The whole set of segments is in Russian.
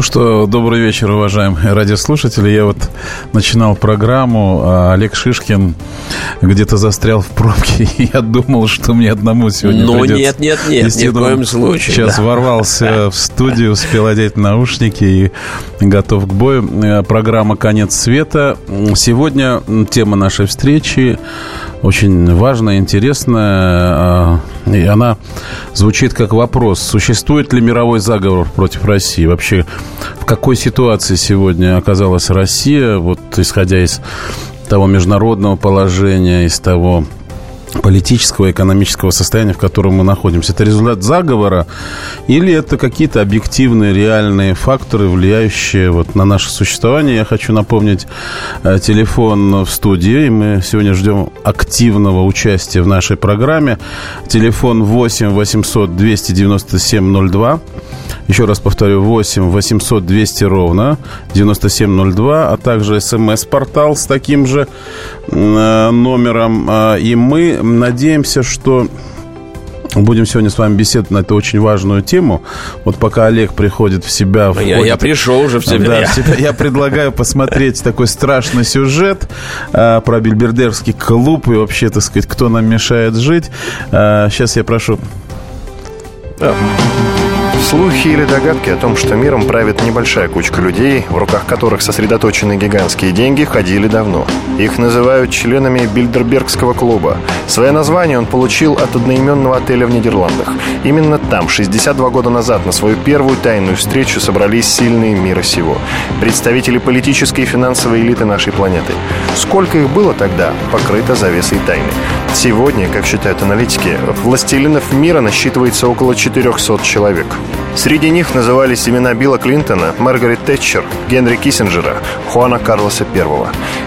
Ну что, добрый вечер, уважаемые радиослушатели. Я вот начинал программу, а Олег Шишкин где-то застрял в пробке, и я думал, что мне одному сегодня Ну придется нет, нет, нет, ни в коем случае. Сейчас да. ворвался в студию, успел одеть наушники и готов к бою. Э, Программа «Конец света». Сегодня тема нашей встречи очень важная, интересная. э, И она звучит как вопрос. Существует ли мировой заговор против России? Вообще, в какой ситуации сегодня оказалась Россия, вот исходя из того международного положения, из того политического и экономического состояния, в котором мы находимся. Это результат заговора или это какие-то объективные, реальные факторы, влияющие вот на наше существование? Я хочу напомнить э, телефон в студии. Мы сегодня ждем активного участия в нашей программе. Телефон 8 800 297 02. Еще раз повторю, 8 800 200 ровно 9702, а также смс-портал с таким же э, номером. А, И мы надеемся, что Будем сегодня с вами беседовать на эту очень важную тему. Вот пока Олег приходит в себя... Я, входит- я пришел уже в себя. да, в себя. Я предлагаю посмотреть такой страшный сюжет а, про Бильбердерский клуб и вообще, так сказать, кто нам мешает жить. А, сейчас я прошу Слухи или догадки о том, что миром правит небольшая кучка людей, в руках которых сосредоточены гигантские деньги, ходили давно. Их называют членами Бильдербергского клуба. Свое название он получил от одноименного отеля в Нидерландах. Именно там, 62 года назад, на свою первую тайную встречу собрались сильные мира сего. Представители политической и финансовой элиты нашей планеты. Сколько их было тогда, покрыто завесой тайны. Сегодня, как считают аналитики, властелинов мира насчитывается около 400 человек. Среди них назывались имена Билла Клинтона, Маргарет Тэтчер, Генри Киссинджера, Хуана Карлоса I.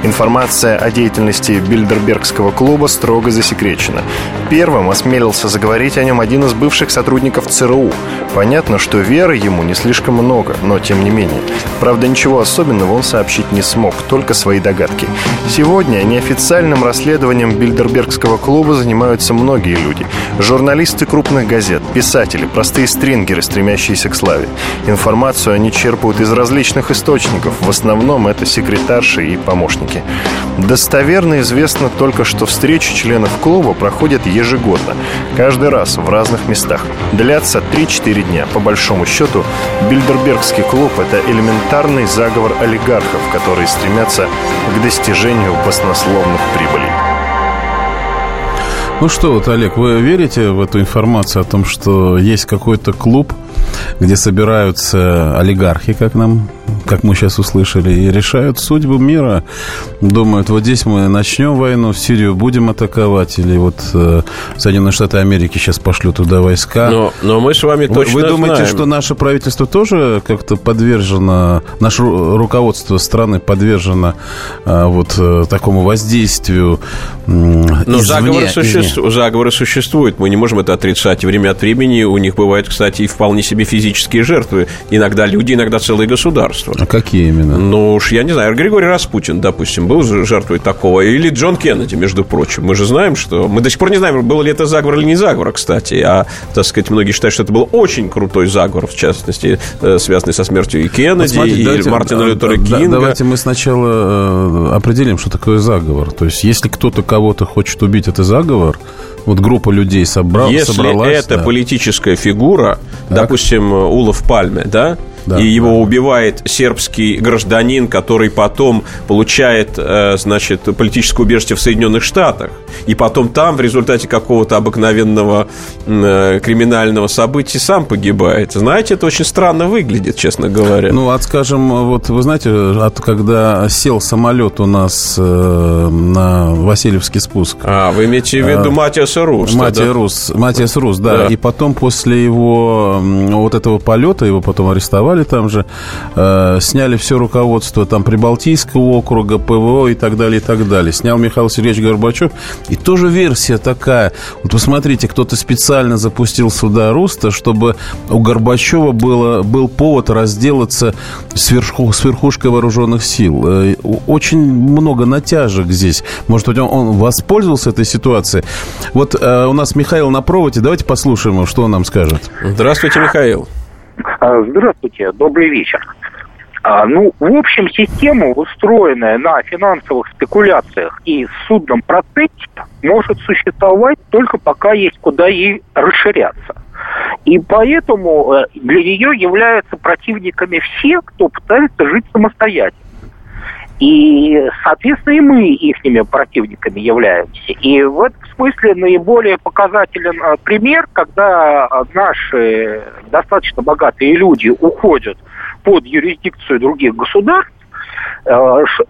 Информация о деятельности Бильдербергского клуба строго засекречена. Первым осмелился заговорить о нем один из бывших сотрудников ЦРУ. Понятно, что веры ему не слишком много, но тем не менее. Правда, ничего особенного он сообщить не смог, только свои догадки. Сегодня неофициальным расследованием Бильдербергского клуба занимаются многие люди. Журналисты крупных газет, писатели, простые стрингеры, стремящиеся к славе. Информацию они черпают из различных источников. В основном это секретарши и помощники. Достоверно известно только, что встречи членов клуба проходят ежегодно. Каждый раз в разных местах. Длятся 3-4 дня. По большому счету, Бильдербергский клуб – это элементарный заговор олигархов, которые стремятся к достижению баснословных прибылей. Ну что, вот, Олег, вы верите в эту информацию о том, что есть какой-то клуб, где собираются олигархи, как нам, как мы сейчас услышали, и решают судьбу мира? Думают, вот здесь мы начнем войну, в Сирию будем атаковать, или вот э, Соединенные Штаты Америки сейчас пошлют туда войска. Но, но мы с вами точно вы думаете, знаем. что наше правительство тоже как-то подвержено, наше ру- руководство страны подвержено а, вот э, такому воздействию м, Но извне, заговоры, существ- заговоры существуют, мы не можем это отрицать. Время от времени у них бывают, кстати, и вполне себе физические жертвы. Иногда люди, иногда целые государства. А какие именно? Ну уж я не знаю, Григорий Распутин, допустим, был же жертвой такого. Или Джон Кеннеди, между прочим. Мы же знаем, что... Мы до сих пор не знаем, был ли это заговор или не заговор, кстати. А, так сказать, многие считают, что это был очень крутой заговор, в частности, э, связанный со смертью и Вот Кеннеди, смотрите, и давайте- Мартина да, Лютера да, Кинга. Давайте мы сначала э, определим, что такое заговор. То есть, если кто-то кого-то хочет убить, это заговор. Вот группа людей собрал, Если собралась. это да. политическая фигура, Так. допустим, Улов Пальме, да, Да, и его да. убивает сербский гражданин, который потом получает, э, значит, политическое убежище в Соединенных Штатах, и потом там в результате какого-то обыкновенного э, криминального события сам погибает. Знаете, это очень странно выглядит, честно говоря. Ну, от, скажем, вот вы знаете, от когда сел самолет у нас э, на Васильевский спуск, а, вы имеете в виду А, Матиаса Руста, Матия да? Рус, Матиас Рус, да. Да. И потом после его вот этого полета его потом арестовали, голосовали там же, э, сняли все руководство там Прибалтийского округа, ПВО и так далее, и так далее. Снял Михаил Сергеевич Горбачев. И тоже версия такая. Вот посмотрите, кто-то специально запустил сюда Руста, чтобы у Горбачева было, был повод разделаться с, верху, с верхушкой вооруженных сил. Э, очень много натяжек здесь. Может быть, он, он воспользовался этой ситуацией. Вот э, у нас Михаил на проводе. Давайте послушаем, что он нам скажет. Здравствуйте, Михаил. А, здравствуйте, добрый вечер. А, ну, в общем, система, устроенная на финансовых спекуляциях и судном процессе, может существовать только пока есть куда ей расширяться. И поэтому э, для нее являются противниками все, кто пытается жить самостоятельно. И, соответственно, и мы их противниками являемся. И в этом смысле наиболее показателен э, пример, когда э, наши достаточно богатые люди уходят под юрисдикцию других государств,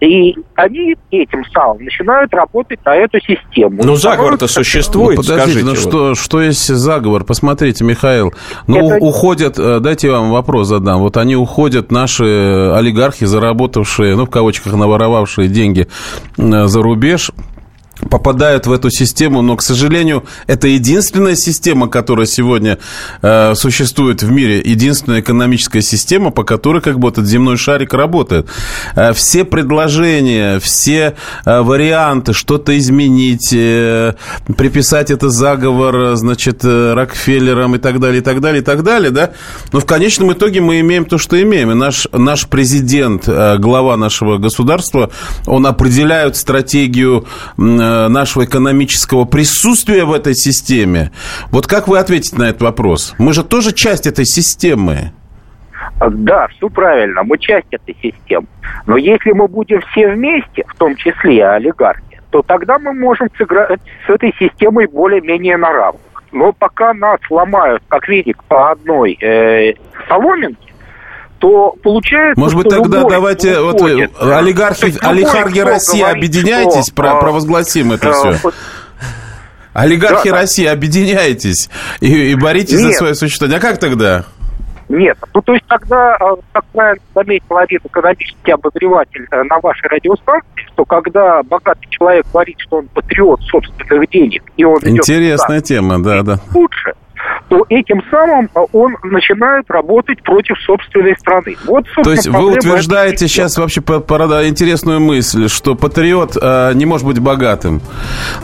и они этим самым начинают работать на эту систему. Ну, заговор-то существует, ну, подождите, скажите. Ну, что, что есть заговор? Посмотрите, Михаил. Ну, Это... уходят, э, дайте я вам вопрос задам. Вот они уходят, наши олигархи, заработавшие, ну, в кавычках, наворовавшие деньги э, за рубеж, попадают в эту систему, но, к сожалению, это единственная система, которая сегодня э, существует в мире, единственная экономическая система, по которой как бы этот земной шарик работает. Э, все предложения, все э, варианты, что-то изменить, э, приписать это заговор, значит, э, Рокфеллерам и так далее, и так далее, и так далее, да, но в конечном итоге мы имеем то, что имеем. И наш, наш президент, э, глава нашего государства, он определяет стратегию э, Э, нашего экономического присутствия в этой системе. Вот как вы ответите на этот вопрос? Мы же тоже часть этой системы. Да, все правильно, мы часть этой системы. Но если мы будем все вместе, в том числе и олигархи, то тогда мы можем сыграть с этой системой более-менее на равных. Но пока нас ломают, как веник, по одной э, соломинке, то получается... Может быть, тогда любой давайте вот олигархи, олигархи России говорит, объединяйтесь, что, про, провозгласим это все. Олигархи да, России, объединяйтесь и, и боритесь Нет. за свое существование. А как тогда? Нет. Ну, то есть тогда, э, как правильно заметил один экономический обозреватель э, на вашей радиостанции, что когда богатый человек говорит, что он патриот собственных денег, и он Интересная идет тема, да, да. Лучше, то этим самым а, он начинает работать против собственной страны. Вот, то есть вы утверждаете сейчас вообще интересную мысль, что патриот э, не может быть богатым.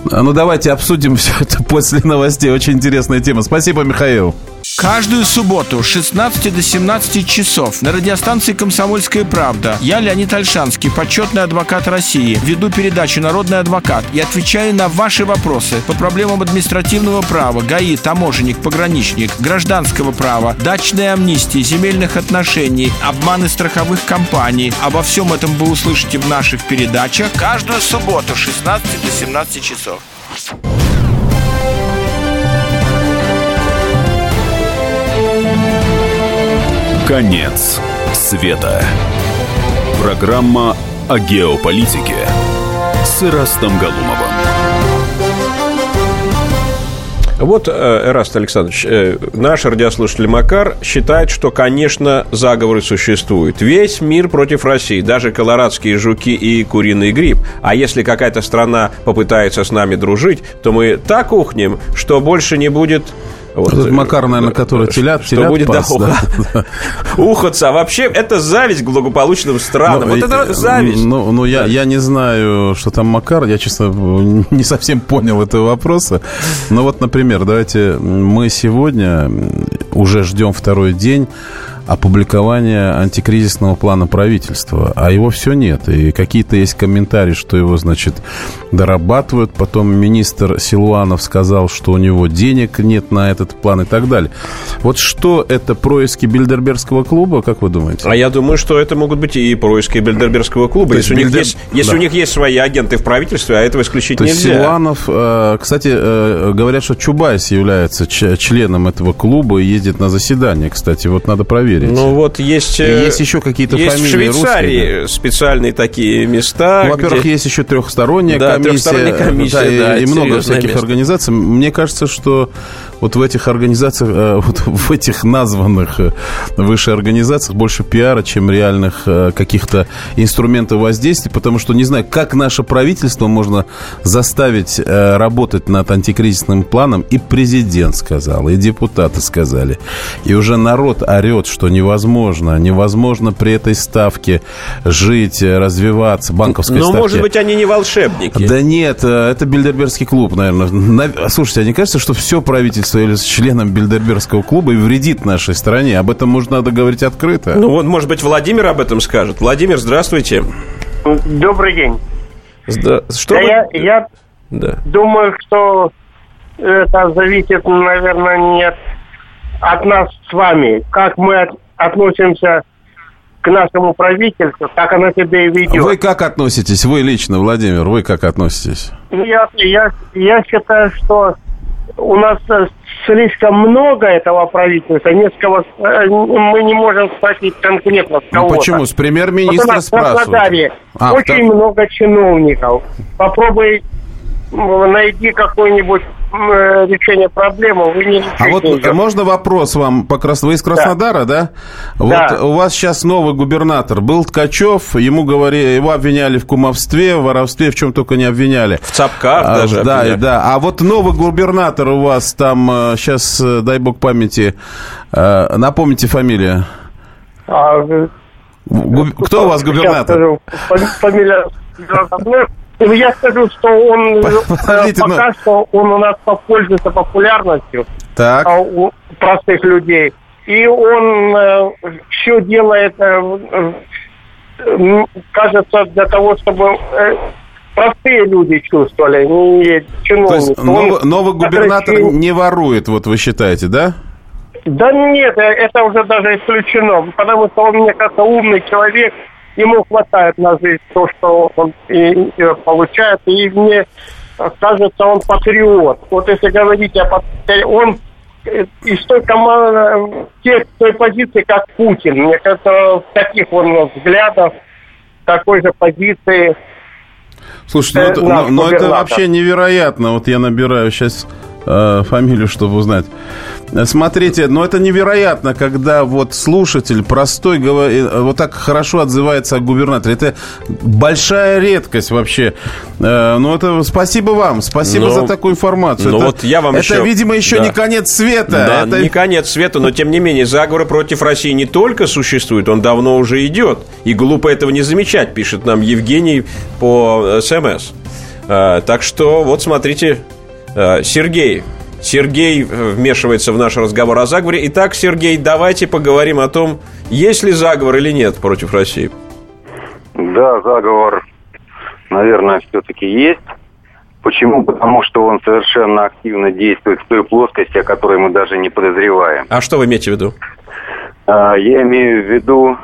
Ну давайте обсудим все это после новостей. Очень интересная тема. Спасибо, Михаил. Каждую субботу с 16 до 17 часов на радиостанции «Комсомольская правда» я, Леонид Альшанский, почетный адвокат России, веду передачу «Народный адвокат» и отвечаю на ваши вопросы по проблемам административного права, ГАИ, таможенник, пограничник, гражданского права, дачной амнистии, земельных отношений, обманы страховых компаний. Обо всем этом вы услышите в наших передачах каждую субботу с 16 до 17 часов. Конец света. Программа о геополитике с Ирастом Галумовым. Вот, э, Эраст Александрович, э, наш радиослушатель Макар считает, что, конечно, заговоры существуют. Весь мир против России, даже колорадские жуки и куриный гриб. А если какая-то страна попытается с нами дружить, то мы так ухнем, что больше не будет вот. Этот Макар, наверное, который телят, что телят будет пас, да, ухаться. А вообще, это зависть к благополучным странам. Но, вот это зависть. Ну, ну я, я не знаю, что там Макар. Я, честно, не совсем понял этого вопроса. Но вот, например, давайте мы сегодня уже ждем второй день опубликования антикризисного плана правительства, а его все нет. И какие-то есть комментарии, что его, значит, дорабатывают. Потом министр Силуанов сказал, что у него денег нет на этот план и так далее. Вот что это происки Бильдербергского клуба, как вы думаете? А я думаю, что это могут быть и происки Бильдербергского клуба, если, Бильдер... у, них есть, если да. у них есть свои агенты в правительстве, а этого исключить То нельзя. Есть Силуанов, э, кстати, э, говорят, что Чубайс является членом этого клуба и ездит на заседание, кстати, вот надо проверить проверить. Ну вот есть... Э, есть еще какие-то есть фамилии в Швейцарии русские, да? специальные такие места. Ну, во-первых, где... есть еще трехсторонняя да, комиссия. Трехсторонняя комиссия, да, да, и, и много всяких место. организаций. Мне кажется, что вот в этих организациях, э, вот в этих названных э, выше организациях больше пиара, чем реальных э, каких-то инструментов воздействия, потому что не знаю, как наше правительство можно заставить работать над антикризисным планом, и президент сказал, и депутаты сказали, и уже народ орет, что невозможно, невозможно при этой ставке жить, развиваться, банковской Но, ставке. может быть, они не волшебники. Да нет, это Бильдербергский клуб, наверное. Слушайте, а не кажется, что все правительство или с членом Бильдербергского клуба и вредит нашей стране? Об этом можно надо говорить открыто. Ну вот, может быть, Владимир об этом скажет. Владимир, здравствуйте. Добрый день. Да, что да вы... я, я да. думаю, что это зависит, наверное, не от, от нас с вами. Как мы от, относимся к нашему правительству, так оно себя и ведет. Вы как относитесь? Вы лично, Владимир, вы как относитесь? Ну, я, я, я считаю, что у нас слишком много этого правительства, несколько, э, мы не можем спросить конкретно с кого Ну почему? С премьер-министра вот спрашивают. А, очень так... много чиновников. Попробуй найди какой-нибудь решения проблемы вы не А вот не можно вопрос вам? По Крас... Вы из Краснодара, да? да? Вот да. у вас сейчас новый губернатор. Был Ткачев, ему говорили, его обвиняли в кумовстве, в воровстве, в чем только не обвиняли. В цапках а, даже Да, обвиняли. да. А вот новый губернатор у вас там, сейчас, э, дай бог памяти, э, напомните фамилию. А. Кто у вас губернатор? Фамилия ну, я скажу, что он э, Подождите, пока но... что он у нас пользуется популярностью так. А, у простых людей. И он э, все делает, э, э, кажется, для того, чтобы э, простые люди чувствовали, не чиновники. То есть новый, новый губернатор очень... не ворует, вот вы считаете, да? Да нет, э, это уже даже исключено, потому что он, мне кажется, умный человек, ему хватает на жизнь то, что он и, и получает, и мне кажется, он патриот. Вот если говорить о патриоте, он из той команды, те, той позиции, как Путин. Мне кажется, в таких он взглядов, такой же позиции. Слушайте, ну, это, но, но это вообще невероятно. Вот я набираю сейчас э, фамилию, чтобы узнать. Смотрите, ну это невероятно, когда вот слушатель простой э, вот так хорошо отзывается о губернаторе. Это большая редкость вообще. Э, ну это спасибо вам, спасибо ну, за такую информацию. Ну это, вот я вам это, еще... видимо, еще да. не конец света. Да, это... не конец света, но тем не менее заговор против России не только существует, он давно уже идет. И глупо этого не замечать, пишет нам Евгений по СМС. Так что вот смотрите, Сергей Сергей э, вмешивается в наш разговор о заговоре. Итак, Сергей, давайте поговорим о том, есть ли заговор или нет против России. Да, заговор, наверное, все-таки есть. Почему? Потому что он совершенно активно действует в той плоскости, о которой мы даже не подозреваем. А что вы имеете в виду? А, я имею в виду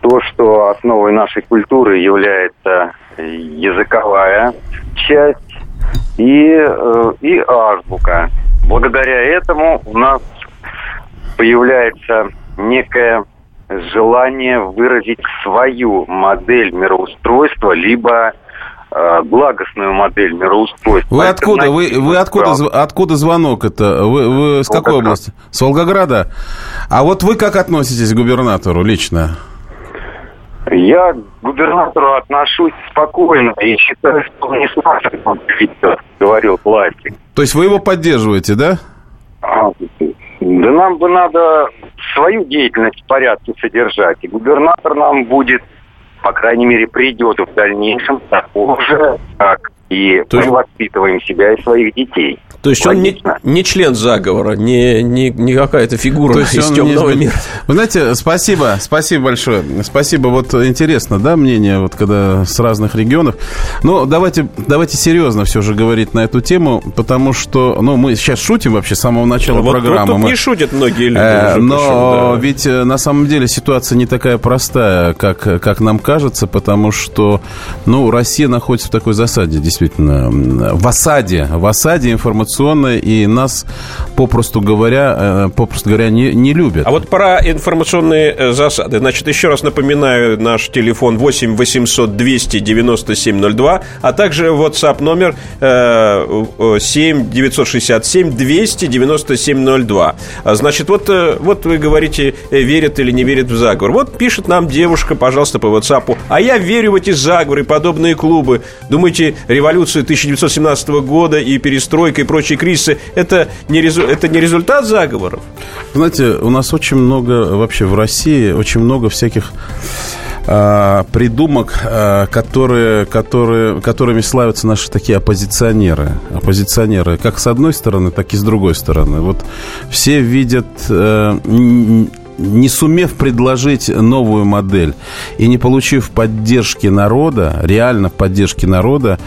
то, что основой нашей культуры является языковая часть и, э, и азбука. Благодаря этому у нас появляется некое желание выразить свою модель мироустройства, либо э, благостную модель мироустройства. Вы откуда? Вы, вы откуда, откуда звонок это? Вы, вы с какой области? С Волгограда? А вот вы как относитесь к губернатору лично? Я к губернатору отношусь спокойно и считаю, что он не сможет говорил классик. То есть вы его поддерживаете, да? А, да нам бы надо свою деятельность в порядке содержать. И губернатор нам будет, по крайней мере, придет в дальнейшем такого же, как и То есть... мы воспитываем себя и своих детей. То есть Логично. он не, не член заговора, не, не, не какая-то фигура То есть из темного не... мира. Вы знаете, спасибо, спасибо большое. Спасибо. Вот интересно, да, мнение, вот когда с разных регионов. Но давайте, давайте серьезно все же говорить на эту тему, потому что, ну, мы сейчас шутим вообще с самого начала вот, программы. Вот тут мы... не шутят многие люди. Э, уже, но причем, да. ведь э, на самом деле ситуация не такая простая, как, как нам кажется, потому что, ну, Россия находится в такой засаде действительно в осаде, в осаде информационной, и нас, попросту говоря, попросту говоря, не, не любят. А вот про информационные засады. Значит, еще раз напоминаю, наш телефон 8 800 297 02, а также WhatsApp номер 7 967 297 02. Значит, вот, вот вы говорите, верят или не верят в заговор. Вот пишет нам девушка, пожалуйста, по WhatsApp. А я верю в эти заговоры, подобные клубы. Думаете, революция 1917 года и перестройка и прочие кризисы это не, резу... это не результат заговоров? Знаете, у нас очень много вообще в России, очень много всяких а, придумок, а, которые, которые, которыми славятся наши такие оппозиционеры. Оппозиционеры как с одной стороны, так и с другой стороны. Вот все видят э, не сумев предложить новую модель и не получив поддержки народа, реально поддержки народа,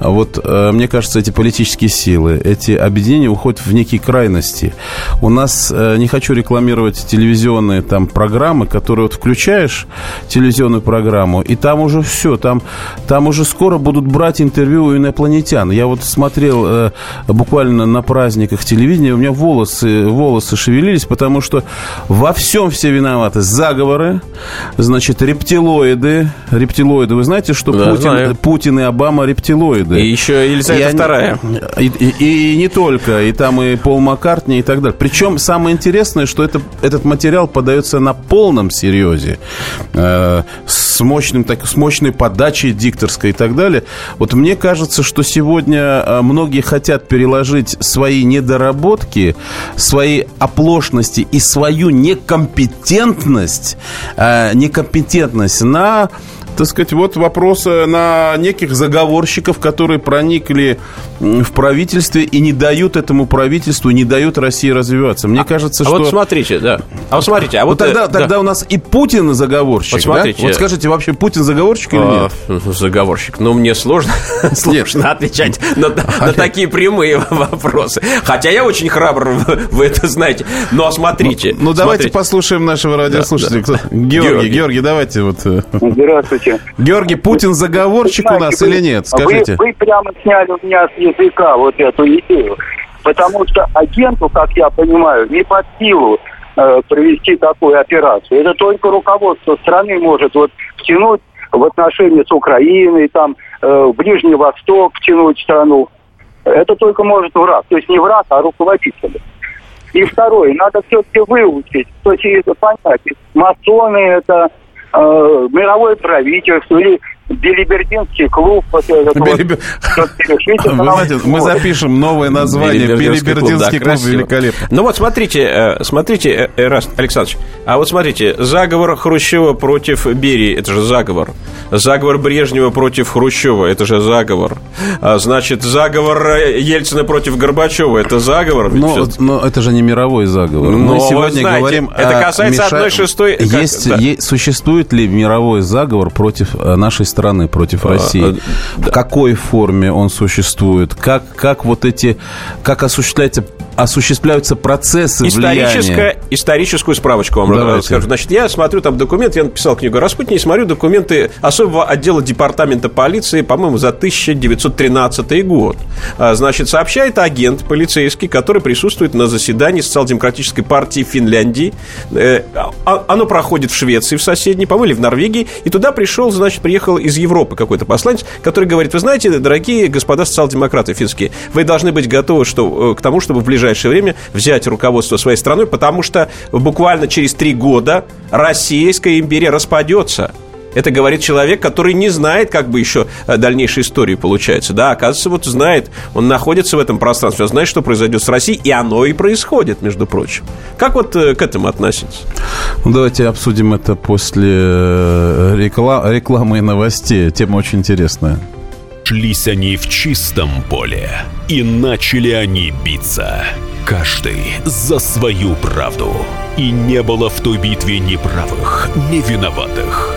вот э, мне кажется, эти политические силы, эти объединения уходят в некие крайности. У нас, э, не хочу рекламировать телевизионные там программы, которые вот включаешь телевизионную программу, и там уже все, там, там уже скоро будут брать интервью у инопланетян. Я вот смотрел э, буквально на праздниках телевидения, у меня волосы, волосы шевелились, потому что во всем всем все виноваты? Заговоры, значит, рептилоиды. Рептилоиды. Вы знаете, что да, Путин, Путин и Обама рептилоиды? И еще Елизавета II. И, и, и не только. И там и Пол Маккартни и так далее. Причем самое интересное, что это, этот материал подается на полном серьезе. Э, с, мощным, так, с мощной подачей дикторской и так далее. Вот мне кажется, что сегодня э, многие хотят переложить свои недоработки, свои оплошности и свою некомпетентность компетентность, э, некомпетентность на так сказать, вот вопросы на неких заговорщиков, которые проникли в правительстве и не дают этому правительству, не дают России развиваться. Мне а, кажется, а что... вот смотрите, да. А вот смотрите, а вот... вот тогда, э, да. тогда у нас и Путин заговорщик, вот смотрите. Да? Вот скажите, вообще Путин заговорщик или а, нет? заговорщик. Ну, мне сложно, сложно отвечать на, на такие прямые вопросы. Хотя я очень храбр, вы это знаете. Но смотрите. Ну, ну давайте послушаем нашего радиослушателя. Да, да. Георгий, Георгий, Георгий, давайте вот... Э, Здравствуйте. Георгий, Путин заговорщик знаете, у нас вы, или нет? Скажите. Вы, вы прямо сняли у меня с языка вот эту идею. Потому что агенту, как я понимаю, не под силу э, провести такую операцию. Это только руководство страны может вот втянуть в отношения с Украиной, там, э, в Ближний Восток втянуть страну. Это только может враг. То есть не враг, а руководитель. И второе, надо все-таки выучить, то есть понять, масоны это мировое правительство или Белибердинский клуб. Вот Вы знаете, мы запишем новое название. Белибердинский клуб, клуб великолепно. Ну вот смотрите, э, смотрите, Эраст Александрович, а вот смотрите, заговор Хрущева против Берии, это же заговор. Заговор Брежнева против Хрущева, это же заговор. А, значит, заговор Ельцина против Горбачева, это заговор. Но, но это же не мировой заговор. Но, мы сегодня знаете, говорим Это касается одной шестой... Есть, как, да. существует ли мировой заговор против э, нашей страны, против а, России? А, в какой форме он существует? Как, как вот эти... Как осуществляется осуществляются процессы влияния. Историческую справочку вам Давайте. расскажу. Значит, я смотрю там документы, я написал книгу о Распутине, и смотрю документы особого отдела департамента полиции, по-моему, за 1913 год. А, значит, сообщает агент полицейский, который присутствует на заседании социал-демократической партии Финляндии. Э, а, оно проходит в Швеции, в соседней, по-моему, или в Норвегии, и туда пришел, значит, приехал из Европы какой-то посланец, который говорит, вы знаете, дорогие господа социал-демократы финские, вы должны быть готовы что, э, к тому, чтобы в ближайшее время взять руководство своей страной, потому что буквально через три года Российская империя распадется. Это говорит человек, который не знает, как бы еще э, дальнейшей истории получается. Да, оказывается, вот знает, он находится в этом пространстве, он знает, что произойдет с Россией, и оно и происходит, между прочим. Как вот э, к этому относиться? Ну, давайте обсудим это после э, реклам, рекламы и новостей. Тема очень интересная. Шлись они в чистом поле, и начали они биться. Каждый за свою правду. И не было в той битве ни правых, ни виноватых.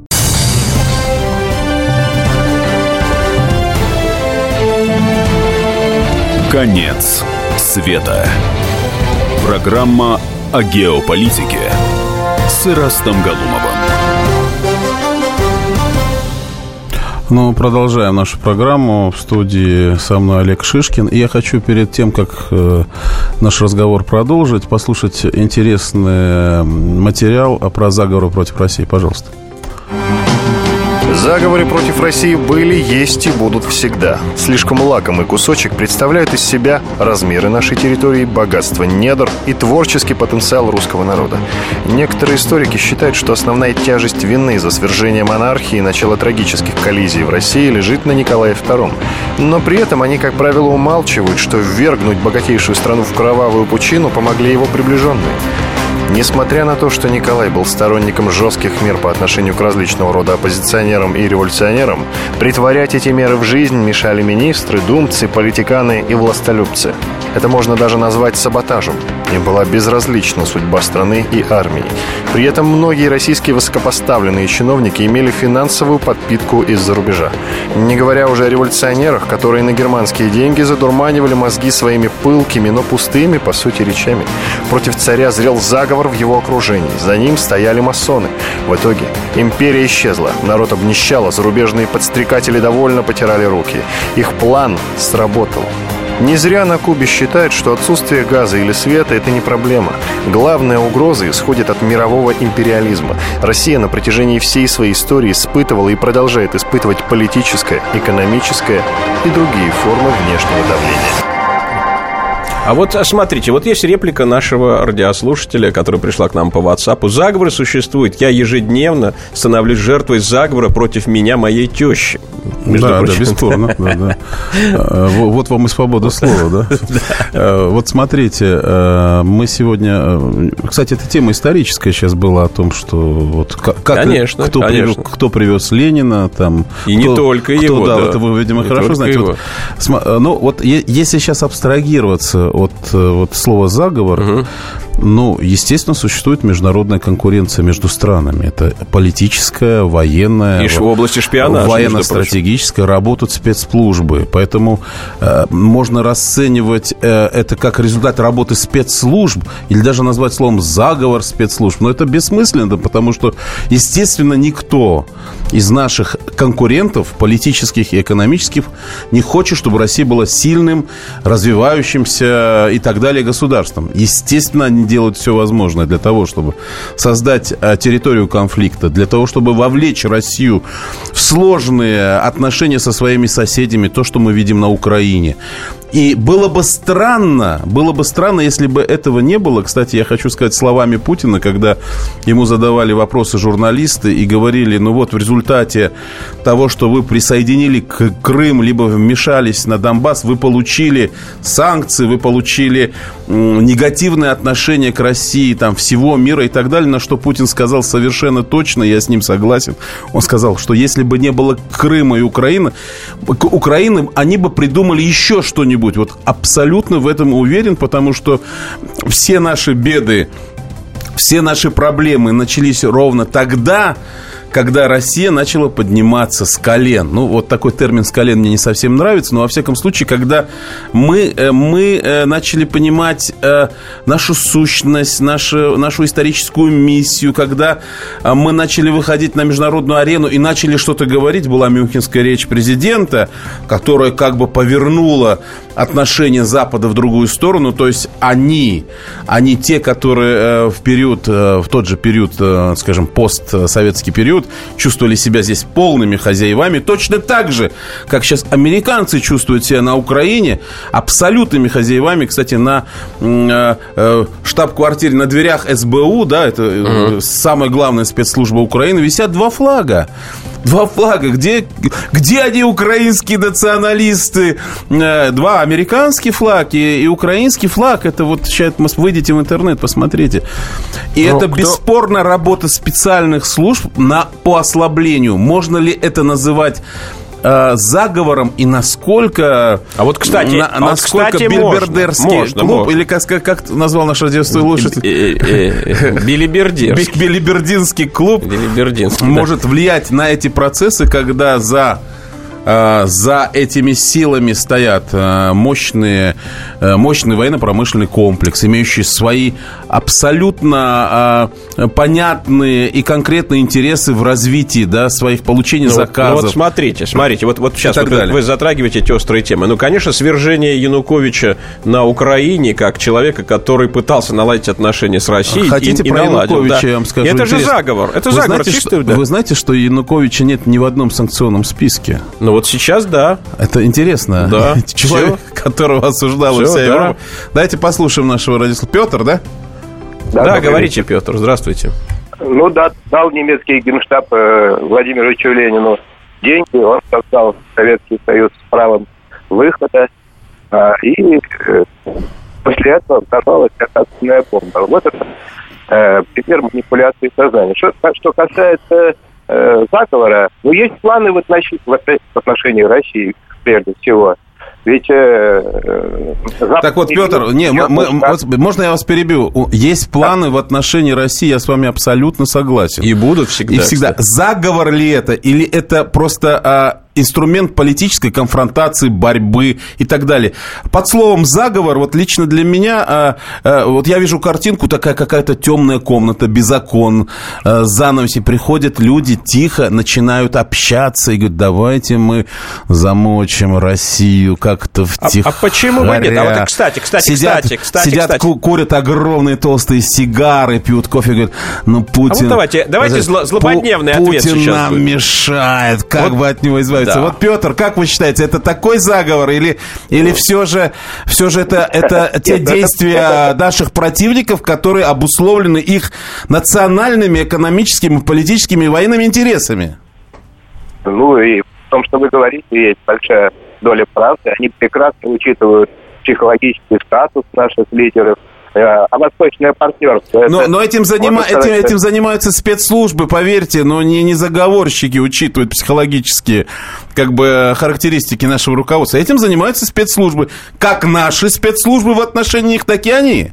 Конец света. Программа о геополитике с Ирастом Галумовым. Ну, продолжаем нашу программу. В студии со мной Олег Шишкин. И я хочу перед тем, как э, наш разговор продолжить, послушать интересный материал про заговоры против России. Пожалуйста. Заговоры против России были, есть и будут всегда. Слишком лакомый кусочек представляет из себя размеры нашей территории, богатство недр и творческий потенциал русского народа. Некоторые историки считают, что основная тяжесть вины за свержение монархии и начало трагических коллизий в России лежит на Николае II. Но при этом они, как правило, умалчивают, что ввергнуть богатейшую страну в кровавую пучину помогли его приближенные. Несмотря на то, что Николай был сторонником жестких мер по отношению к различного рода оппозиционерам и революционерам, притворять эти меры в жизнь мешали министры, думцы, политиканы и властолюбцы. Это можно даже назвать саботажем. Им была безразлична судьба страны и армии. При этом многие российские высокопоставленные чиновники имели финансовую подпитку из-за рубежа. Не говоря уже о революционерах, которые на германские деньги задурманивали мозги своими пылкими, но пустыми, по сути, речами. Против царя зрел заговор в его окружении. За ним стояли масоны. В итоге империя исчезла. Народ обнищал, а зарубежные подстрекатели довольно потирали руки. Их план сработал. Не зря на Кубе считают, что отсутствие газа или света – это не проблема. Главная угроза исходит от мирового империализма. Россия на протяжении всей своей истории испытывала и продолжает испытывать политическое, экономическое и другие формы внешнего давления. А вот а смотрите, вот есть реплика нашего радиослушателя, которая пришла к нам по WhatsApp. Заговор существует. Я ежедневно становлюсь жертвой заговора против меня, моей тещи. Да, прочим. да, бесспорно. Да, да. А, вот вам и свобода слова, да? А, вот смотрите, а, мы сегодня... Кстати, эта тема историческая сейчас была о том, что вот как, конечно, кто, конечно. Привез, кто привез Ленина, там... И кто, не только кто, его, да, да. это вы, видимо, не хорошо знаете. Вот, ну, вот если сейчас абстрагироваться от вот слова заговор, угу. Ну, естественно, существует международная конкуренция между странами. Это политическая, военная, И в области шпионажа, военно-стратегическая, работают спецслужбы. Поэтому э, можно расценивать э, это как результат работы спецслужб или даже назвать словом заговор спецслужб. Но это бессмысленно, потому что, естественно, никто из наших конкурентов, политических и экономических, не хочет, чтобы Россия была сильным, развивающимся и так далее государством. Естественно, они делают все возможное для того, чтобы создать э, территорию конфликта, для того, чтобы вовлечь Россию в сложные отношения со своими соседями, то, что мы видим на Украине. И было бы странно, было бы странно, если бы этого не было. Кстати, я хочу сказать словами Путина, когда ему задавали вопросы журналисты и говорили, ну вот в результате того, что вы присоединили к Крым, либо вмешались на Донбасс, вы получили санкции, вы получили негативное отношение к России, там, всего мира и так далее, на что Путин сказал совершенно точно, я с ним согласен. Он сказал, что если бы не было Крыма и Украины, Украины, они бы придумали еще что-нибудь что-нибудь. Вот абсолютно в этом уверен, потому что все наши беды, все наши проблемы начались ровно тогда, когда Россия начала подниматься с колен. Ну, вот такой термин «с колен» мне не совсем нравится, но, во всяком случае, когда мы, мы начали понимать нашу сущность, нашу, нашу историческую миссию, когда мы начали выходить на международную арену и начали что-то говорить, была Мюнхенская речь президента, которая как бы повернула отношение Запада в другую сторону, то есть они, они те, которые в период, в тот же период, скажем, постсоветский период, существуют, чувствовали себя здесь полными хозяевами, точно так же, как сейчас американцы чувствуют себя на Украине абсолютными хозяевами. Кстати, на э, э, штаб-квартире на дверях СБУ, да, это э, самая главная спецслужба Украины, висят два флага. Два флага. Где, где они, украинские националисты? Э, Два американский флаг и, и украинский флаг. Это вот сейчас выйдите в интернет, посмотрите. И Ну, это кто- бесспорно работа специальных служб на, по ослаблению. Можно ли это называть э, заговором и насколько А вот, кстати, на- а вот, насколько кстати. Бильбердерский Можно, клуб можно. или как, как, как назвал наш радиослушатель Э, Билибердерский. Билибердинский клуб Билибердинский. да. может влиять на эти процессы, когда за э, за этими силами стоят э, мощные, э, мощный военно-промышленный комплекс, имеющий свои абсолютно э, понятные и конкретные интересы в развитии да, своих получения Ну вот- ну заказов. вот смотрите, смотрите, вот, вот сейчас вот вы- вы затрагиваете эти острые темы. Ну, конечно, свержение Януковича на Украине, как человека, который пытался наладить отношения с Россией, Хотите и, и про наладил, Януковича, да. я вам скажу. Это же интересно. заговор. Это вы заговор знаете, чистый, что, да. Вы знаете, что Януковича нет ни в одном санкционном списке? Ну вот сейчас, да. Это интересно. Да. Человек, которого осуждала Всё, вся да. Европа. Давайте послушаем нашего радиослушателя. Петр, да? Да, добрый говорите, Петр, здравствуйте. Ну да, дал немецкий генштаб э, Владимиру Ильичу Ленину деньги, он создал Советский Союз с правом выхода, а, и э, после этого как атомная бомба. Вот это э, пример манипуляции сознанием. Что, что касается э, заговора, ну есть планы в отношении, в России, прежде всего. Ведь... э, э, Так вот, Петр, не, мы- мы- вот можно я вас перебью? Есть планы в отношении России, я с вами абсолютно согласен. И будут всегда. И всегда. кстати. Заговор ли это? Или это просто а, инструмент политической конфронтации, борьбы и так далее? Под словом заговор, вот лично для меня, а, а, вот я вижу картинку, такая какая-то темная комната, без окон, а, занавеси, приходят люди, тихо начинают общаться и говорят, давайте мы замочим Россию как-то в А- а почему бы нет? А вот, кстати, кстати, сидят, кстати, кстати, сидят, кстати. ку- курят огромные толстые сигары, пьют кофе, говорят, ну Путин... А вот давайте- давайте зло- злободневный Пу- ответ Путин сейчас нам будет. мешает, как Вот- бы от него избавиться? Да. Вот, Петр, как вы считаете, это такой заговор или, или все же, все же это, это те это- действия наших противников, которые обусловлены их национальными, экономическими, политическими и военными интересами? Ну и в том, что вы говорите, есть большая доля правды. Они прекрасно учитывают психологический статус наших лидеров. Э, А восточное партнерство... Но, это- но этим, занима- сказать, этим, этим занимаются спецслужбы, поверьте, но не, не заговорщики учитывают психологические как бы, характеристики нашего руководства. Этим занимаются спецслужбы. Как наши спецслужбы в отношении них, так и они.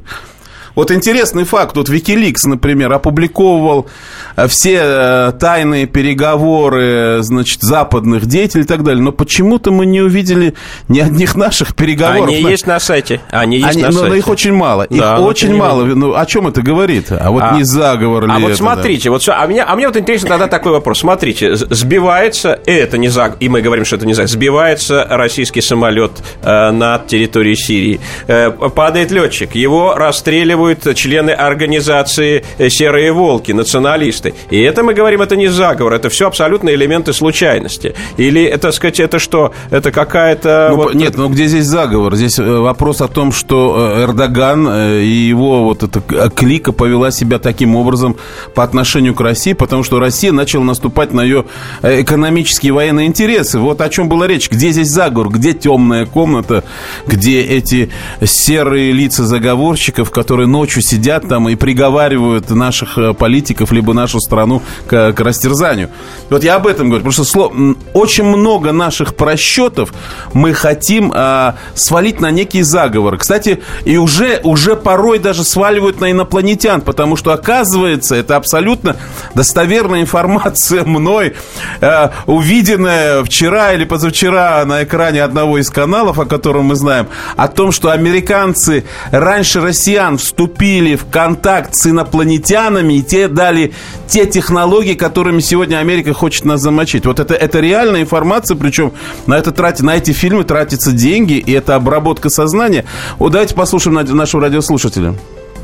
Вот интересный факт. Вот Wikileaks, например, опубликовывал э, все э, тайные переговоры, значит, западных деятелей и так далее. Но почему-то мы не увидели ни одних наших переговоров. Они На- есть на сайте. Они есть Они- на но, сайте. но их очень мало. Их Да, очень мало. Ну, о чем это говорит? А вот А- не заговор ли А вот это, смотрите, вот всё, а мне, а мне вот интересно тогда такой вопрос. Смотрите, сбивается, это не заговор, и мы говорим, что это не заговор, сбивается российский самолет э, над территорией Сирии, Э, падает летчик, его расстреливают члены организации э, «Серые волки», националисты. И это мы говорим, это не заговор, это все абсолютно элементы случайности. Или, это, сказать, это что? Это какая-то... Ну, вот- Нет, ну где здесь заговор? Здесь э, вопрос о том, что э, Эрдоган и его вот эта клика повела себя таким образом по отношению к России, потому что Россия начала наступать на ее экономические и военные интересы. Вот о чем была речь. Где здесь заговор? Где темная комната? Где эти серые лица заговорщиков, которые ночью сидят там и приговаривают наших э, политиков, либо нашу страну к, к растерзанию? Вот я об этом говорю, потому что сло- очень много наших просчетов мы хотим а, свалить на некий заговор. Кстати, и уже, уже порой даже сваливают на инопланетян, потому что, оказывается, это абсолютно достоверная информация мной, а, увиденная вчера или позавчера на экране одного из каналов, о котором мы знаем, о том, что американцы раньше россиян вступили в контакт с инопланетянами, и те дали те технологии, которыми сегодня Америка хочет нас замочить. Вот это, это реальная информация, причем на, это тратит, на эти фильмы тратятся деньги, и это обработка сознания. Вот давайте послушаем на- нашего радиослушателя.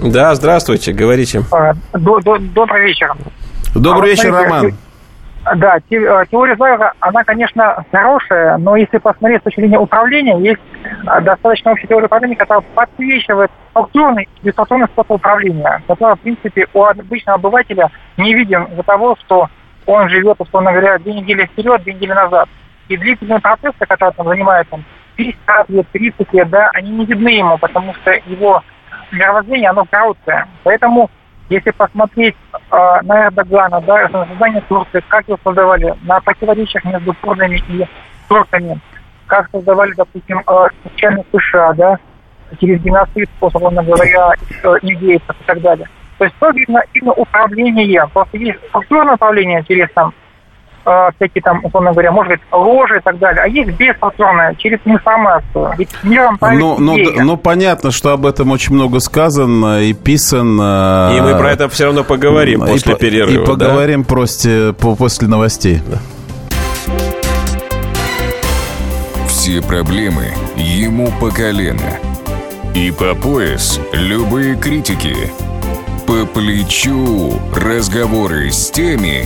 Да, здравствуйте, говорите. А, до- до- Добрый вечер. Добрый А вечер, Роман. Да, теория заговора, она, конечно, хорошая, но если посмотреть с точки зрения управления, есть достаточно общая теория управления, которая подсвечивает структурный и бесструктурный способ управления, который, в принципе, у обычного обывателя не виден из-за того, что он живет, условно говоря, две недели вперед, две недели назад. И длительные процессы, которые там занимают там, 50 лет, 30 лет, да, они не видны ему, потому что его мировоззрение, оно короткое. Поэтому, если посмотреть э, на Эрдогана, да, на создание Турции, как его создавали, на противоречиях между курдами и турками, как создавали, допустим, э, США, да, через геноцид, условно говоря, э, индейцев и так далее. То есть то видно именно управление. Просто есть структурное управление там э, всякие там, условно говоря, может быть, ложи и так далее, а есть бесструктурное, через информацию. Ведь миром ну, ну, ну, понятно, что об этом очень много сказано и писано. И мы про это все равно поговорим и после по, перерыва. И поговорим да? просто после новостей. Да. Все проблемы ему по колено. И по пояс любые критики – по плечу разговоры с теми,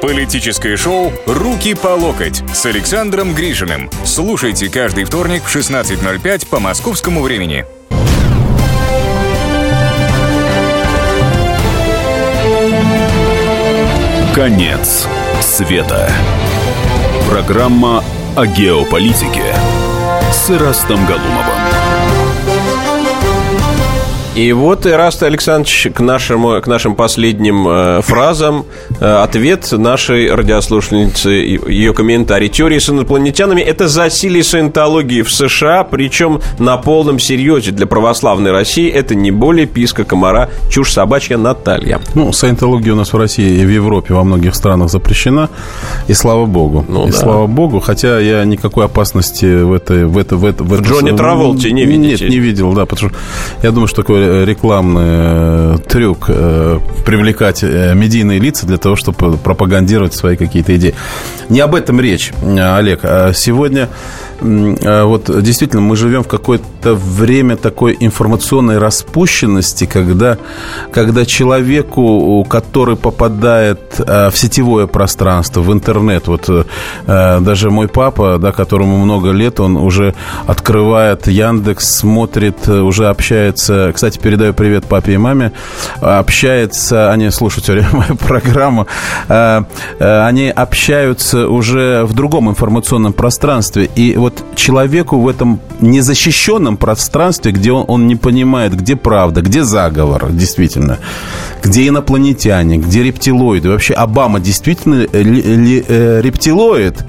Политическое шоу «Руки по локоть» с Александром Гришиным. Слушайте каждый вторник в 16.05 по московскому времени. Конец света. Программа о геополитике с Ирастом Галумовым. И вот, Ираст Александрович, к, нашему, к нашим последним э, фразам э, ответ нашей радиослушательницы, ее комментарий. Теории с инопланетянами – это засилие саентологии в США, причем на полном серьезе. Для православной России это не более писка комара, чушь собачья Наталья. Ну, саентология у нас в России и в Европе во многих странах запрещена, и слава богу. Ну, и да. слава богу, хотя я никакой опасности в этой... В, это, в, это, в, в Джонни Траволте не видите? Нет, не видел, да, потому что я думаю, что такое рекламный э, трюк э, привлекать э, медийные лица для того, чтобы пропагандировать свои какие-то идеи. Не об этом речь, Олег. А сегодня вот действительно мы живем в какое-то время такой информационной распущенности, когда, когда человеку, который попадает а, в сетевое пространство, в интернет, вот а, даже мой папа, да, которому много лет, он уже открывает Яндекс, смотрит, уже общается. Кстати, передаю привет папе и маме. Общается, они слушают все время мою программу. Они общаются уже в другом информационном пространстве. И вот человеку в этом незащищенном пространстве, где он, он не понимает, где правда, где заговор, действительно, где инопланетяне, где рептилоиды, вообще Обама действительно ли, ли, э, рептилоид,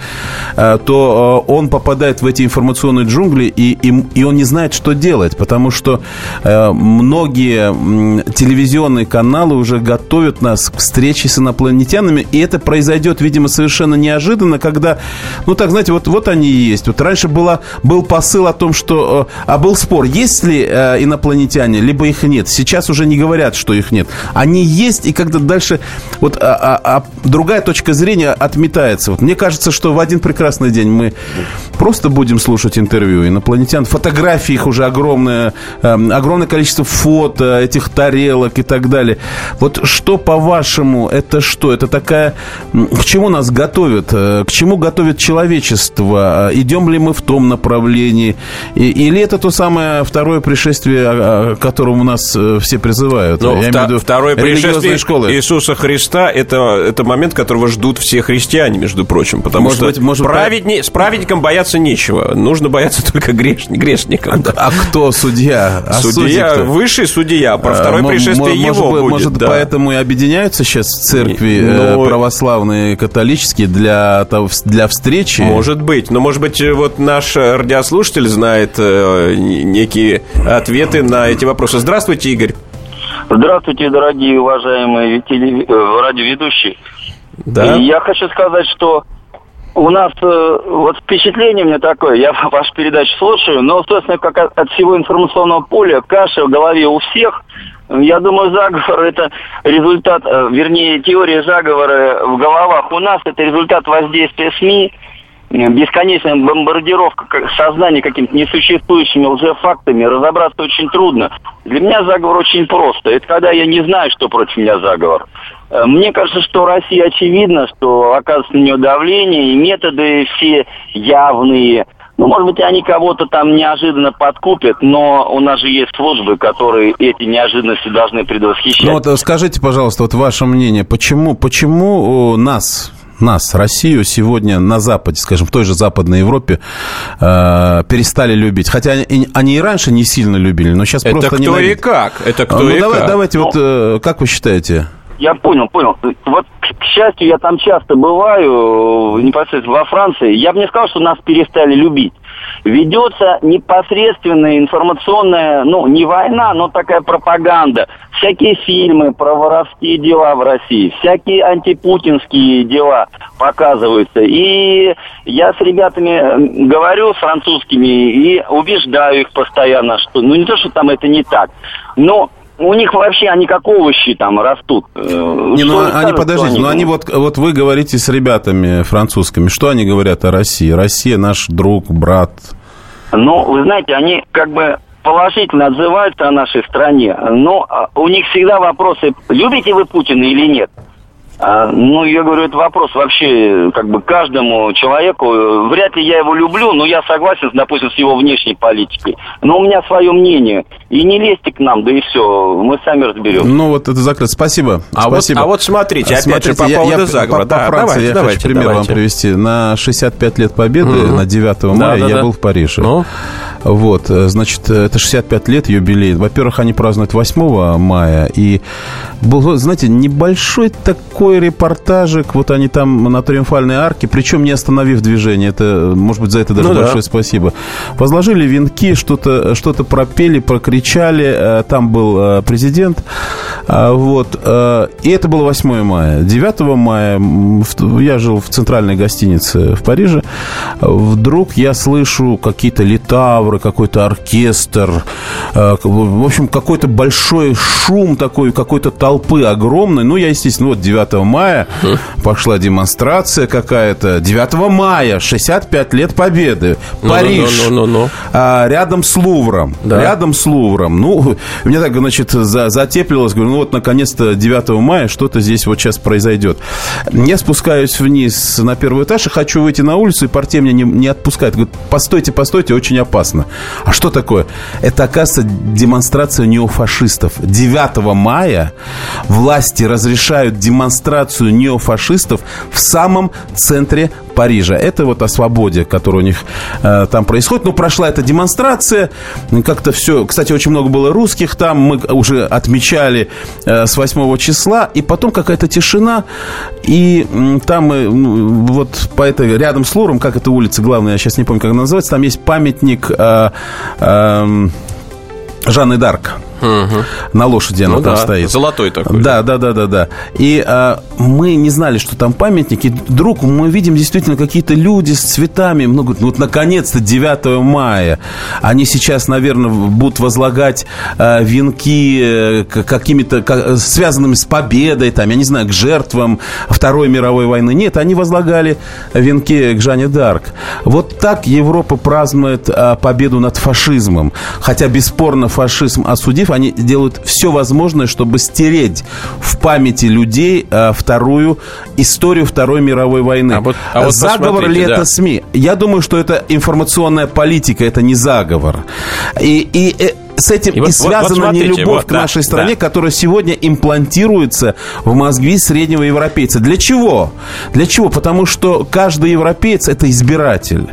э, то э, он попадает в эти информационные джунгли, и, и, и он не знает, что делать, потому что э, многие э, телевизионные каналы уже готовят нас к встрече с инопланетянами, и это произойдет, видимо, совершенно неожиданно, когда, ну так, знаете, вот, вот они есть. Вот раньше было, был посыл о том, что... Э, а был спор, есть ли э, инопланетяне, либо их нет. Сейчас уже не говорят, что их нет. Они есть, и когда дальше... Вот а, а, а другая точка зрения отметается. Вот мне кажется, что в один прекрасный день мы просто будем слушать интервью инопланетян. Фотографии их уже огромное, э, огромное количество фото этих тарелок и так далее. Вот что, по-вашему, это что? Это такая... К чему нас готовят? Э, к чему готовит человечество? Идем ли мы в том направлении? И, или это то самое второе пришествие, к которому нас э, все призывают? Ну, Я вта- виду, второе пришествие школы. Иисуса Христа это, это момент, которого ждут все христиане, между прочим. Потому может что быть, может праведни, с праведником бояться нечего. Нужно бояться только греш, грешникам. А, а кто судья? А судья, высший судья. Про а, второе а, пришествие может, его будет. Может, да. поэтому и объединяются сейчас церкви э, ну, православные, католические для, для встречи? Может быть. Но, может быть, вот наш радиослушатель знает э, некие ответы на эти вопросы. Здравствуйте, Игорь. Здравствуйте, дорогие уважаемые телев... Э, радиоведущие. Да. И я хочу сказать, что у нас э, вот впечатление у меня такое, я вашу передачу слушаю, но, собственно, как от, от всего информационного поля, каша в голове у всех. Я думаю, заговор это результат, вернее, теория заговора в головах у нас, это результат воздействия СМИ, бесконечная бомбардировка сознания какими-то несуществующими лжефактами, разобраться очень трудно. Для меня заговор очень просто. Это когда я не знаю, что против меня заговор. Э, Мне кажется, что Россия очевидно, что оказывается на нее давление, и методы все явные. Ну, может быть, они кого-то там неожиданно подкупят, но у нас же есть службы, которые эти неожиданности должны предвосхищать. Ну вот э, скажите, пожалуйста, вот ваше мнение, почему, почему э, нас, нас, Россию сегодня на Западе, скажем, в той же Западной Европе э, перестали любить? Хотя они, они и раньше не сильно любили, но сейчас Это просто кто и ненавидят. как. Это кто ну, и давай- как. Давайте вот, э, как вы считаете? Я понял, понял. Вот, к счастью, я там часто бываю, э, непосредственно во Франции. Я бы не сказал, что нас перестали любить. Ведется непосредственная информационная, ну, не война, но такая пропаганда. Всякие фильмы про воровские дела в России, всякие антипутинские дела показываются. И я с ребятами говорю, с французскими, и убеждаю их постоянно, что, ну, не то, что там это не так, но у них вообще они как овощи там растут. Э, Не, ну им они, скажут, подождите, что ну они вот, вот вы говорите с ребятами французскими, что они говорят о России? Россия наш друг, брат. Ну, вы знаете, они как бы положительно отзываются о нашей стране, но а, у них всегда вопросы, любите вы Путина или нет? А, ну, я говорю, это вопрос вообще как бы каждому человеку. Вряд ли я его люблю, но я согласен, допустим, с его внешней политикой. Но у меня свое мнение. И не лезьте к нам, да и все, мы сами разберемся. Ну, вот это закрыто. Спасибо. А вот- Спасибо. а вот смотрите, опять же, по я- поводу я заговора. По, по Да, Франции давайте, я давайте, хочу пример давайте. вам привести. На 65 лет Победы, Мгм. на 9 Да, мая, да, я да. был в Париже. Ну? Вот, э, значит, э, это 65 лет юбилей. Во-первых, они празднуют 8 мая. И был, знаете, небольшой такой репортажик. Вот они там на Триумфальной арке, причем не остановив движение. Это, может быть, за это даже Ну да. большое спасибо. Возложили венки, что-то что пропели, прокричали. Э, Там был э, президент. А, Вот. э, И это было 8 мая. 9 мая я жил в центральной гостинице в Париже. Вдруг я слышу какие-то литавры, какой-то оркестр. В общем, какой-то большой шум такой, какой-то толпы огромной. Ну, я, естественно, вот 9 мая пошла демонстрация какая-то. 9 мая, 65 лет Победы. Ну, Париж. ну, ну, ну, ну. А, рядом с Лувром. Да. Рядом с Лувром. Ну, мне так, значит, за, затеплилось. Говорю, ну вот, наконец-то 9 мая что-то здесь вот сейчас произойдет. Я спускаюсь вниз на первый этаж и хочу выйти на улицу, и партия меня не, не отпускает. Говорит, постойте, постойте, очень опасно. А что такое? Это, оказывается, демонстрация неофашистов. 9 мая власти разрешают демонстрацию неофашистов в самом центре Парижа. Это вот о свободе, которая у них э, там происходит. Ну, прошла эта демонстрация, как-то все... Кстати, очень много было русских там, мы уже отмечали э, с 8 числа, и потом какая-то тишина, и там мы, ну, вот по этой, рядом с Луром, как эта улица главная, я сейчас не помню, как она называется, там есть памятник э, эм, Жанны Дарк. На лошади она Ну там да, стоит. золотой такой. Да, да, да, да, да. И а, мы не знали, что там памятники. Вдруг мы видим действительно какие-то люди с цветами. Ну, говорят, ну, вот наконец-то 9 мая. Они сейчас, наверное, будут возлагать а, венки э, какими-то ка- связанными с победой, там, я не знаю, к жертвам Второй мировой войны. Нет, они возлагали венки к Жанне Дарк. Вот так Европа празднует а, победу над фашизмом. Хотя бесспорно фашизм осудив, они делают все возможное, чтобы стереть в памяти людей а, вторую историю Второй мировой войны. А вот- а вот заговор ли это да. СМИ? Я думаю, что это информационная политика, это не заговор. И, и, э, с этим И вот- вот- связана вот смотрите, нелюбовь вот, к да, нашей стране, да. которая сегодня имплантируется в мозги среднего европейца. Для чего? Для чего? Потому что каждый европеец – это избиратель.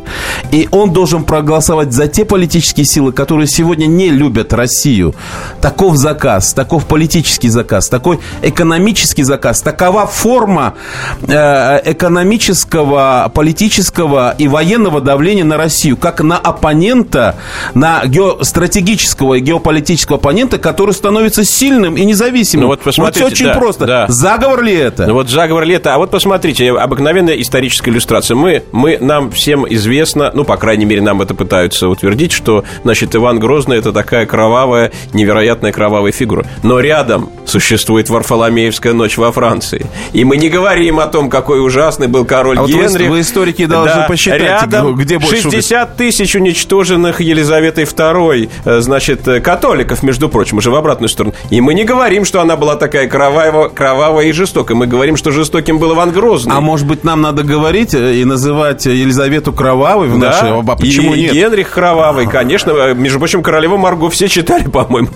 И он должен проголосовать за те политические силы, которые сегодня не любят Россию. Таков заказ, таков политический заказ, такой экономический заказ, такова форма э, экономического, политического и военного давления на Россию, как на оппонента, на геостратегического нашего геополитического оппонента, который становится сильным и независимым. Ну вот посмотрите, все очень да, просто. да. Заговор ли это? Ну вот заговор ли это? А вот посмотрите, обыкновенная историческая иллюстрация. Мы, мы, нам всем известно, ну, по крайней мере, нам это пытаются утвердить, что, значит, Иван Грозный – это такая кровавая, невероятная кровавая фигура. Но рядом существует Варфоломеевская ночь во Франции. И мы не говорим о том, какой ужасный был король А вот вы- вы, историки, должны посчитать, рядом где больше 60 тысяч уничтоженных Елизаветой II, э, значит, католиков, между прочим, уже в обратную сторону. И мы не говорим, что она была такая кровавая, кровавая и жестокая. Мы говорим, что жестоким был Иван Грозный. А может быть, нам надо говорить э, и называть Елизавету Кровавой в Да, нашей... А почему и нет? Генрих Кровавый, конечно. Э, Между прочим, Королеву Марго все читали, по-моему.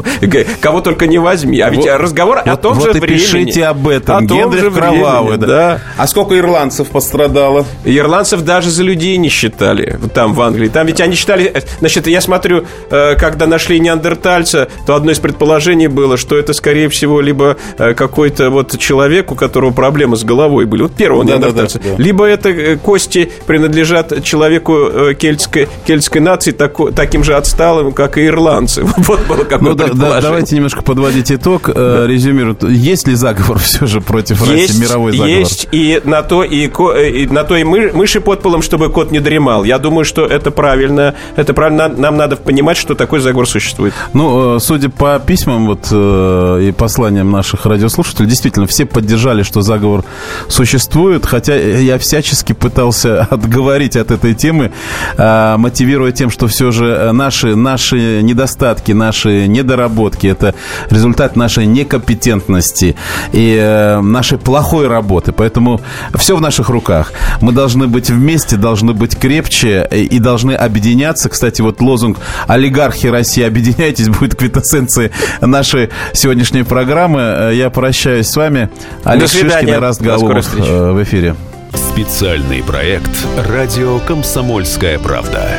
Кого только не возьми. А ведь Вот- разговор о вот- том вот же и времени. пишите об этом. О том Генрих же времени, Кровавый, да. да. А сколько ирландцев пострадало? Ирландцев даже за людей не считали там, в Англии. Там ведь они считали... э, Значит, я смотрю, э, когда нашли неандертальца, то одно из предположений было, что это, скорее всего, либо э, какой-то вот человек, у которого проблемы с головой были. Вот первого Да-да-да, неандертальца. да. Либо это э, кости принадлежат человеку э, кельтской, кельтской нации, тако- таким же отсталым, как и ирландцы. Вот было какое Ну, да- да- давайте немножко подводить итог. Резюмируем. Есть ли заговор все же против России? Есть, Мировой заговор? есть и на то и, и на то и мы, мыши под полом, чтобы кот не дремал. Я думаю, что это правильно. Это правильно. Нам надо понимать, что такой заговор существует. Ну, э, судя по письмам вот, э, и посланиям наших радиослушателей, действительно, все поддержали, что заговор существует, хотя я всячески пытался отговорить от этой темы, э, мотивируя тем, что все же наши, наши недостатки, наши недоработки – это результат нашей некомпетентности и нашей плохой работы. Поэтому все в наших руках. Мы должны быть вместе, должны быть крепче и, должны объединяться. Кстати, вот лозунг «Олигархи России, объединяйтесь» будет квинтэссенцией нашей сегодняшней программы. Э, Я прощаюсь с вами. Олег. Шишкин и Раст До скорой Голубов встречи. э, в эфире. Специальный проект «Радио Комсомольская правда».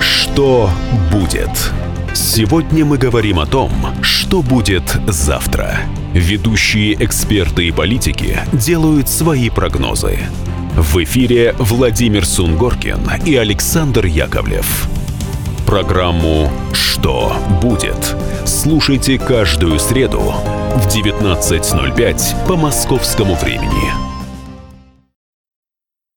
Что будет? Сегодня мы говорим о том, что будет завтра. Ведущие эксперты и политики делают свои прогнозы. В эфире Владимир Сунгоркин и Александр Яковлев. Программу «Что будет?» слушайте каждую среду в 19.05 по московскому времени.